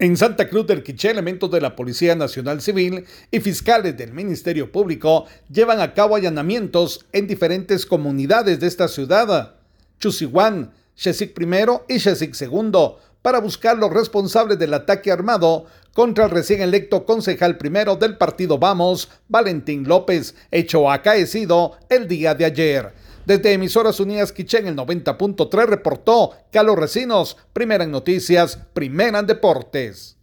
En Santa Cruz del Quiché, elementos de la Policía Nacional Civil y fiscales del Ministerio Público llevan a cabo allanamientos en diferentes comunidades de esta ciudad, Chusiguán, Chesic I y Chesic II, para buscar los responsables del ataque armado contra el recién electo concejal primero del partido Vamos, Valentín López, hecho acaecido el día de ayer. Desde Emisoras Unidas Quichén, el 90.3 reportó Carlos Recinos, primera en noticias, primera en deportes.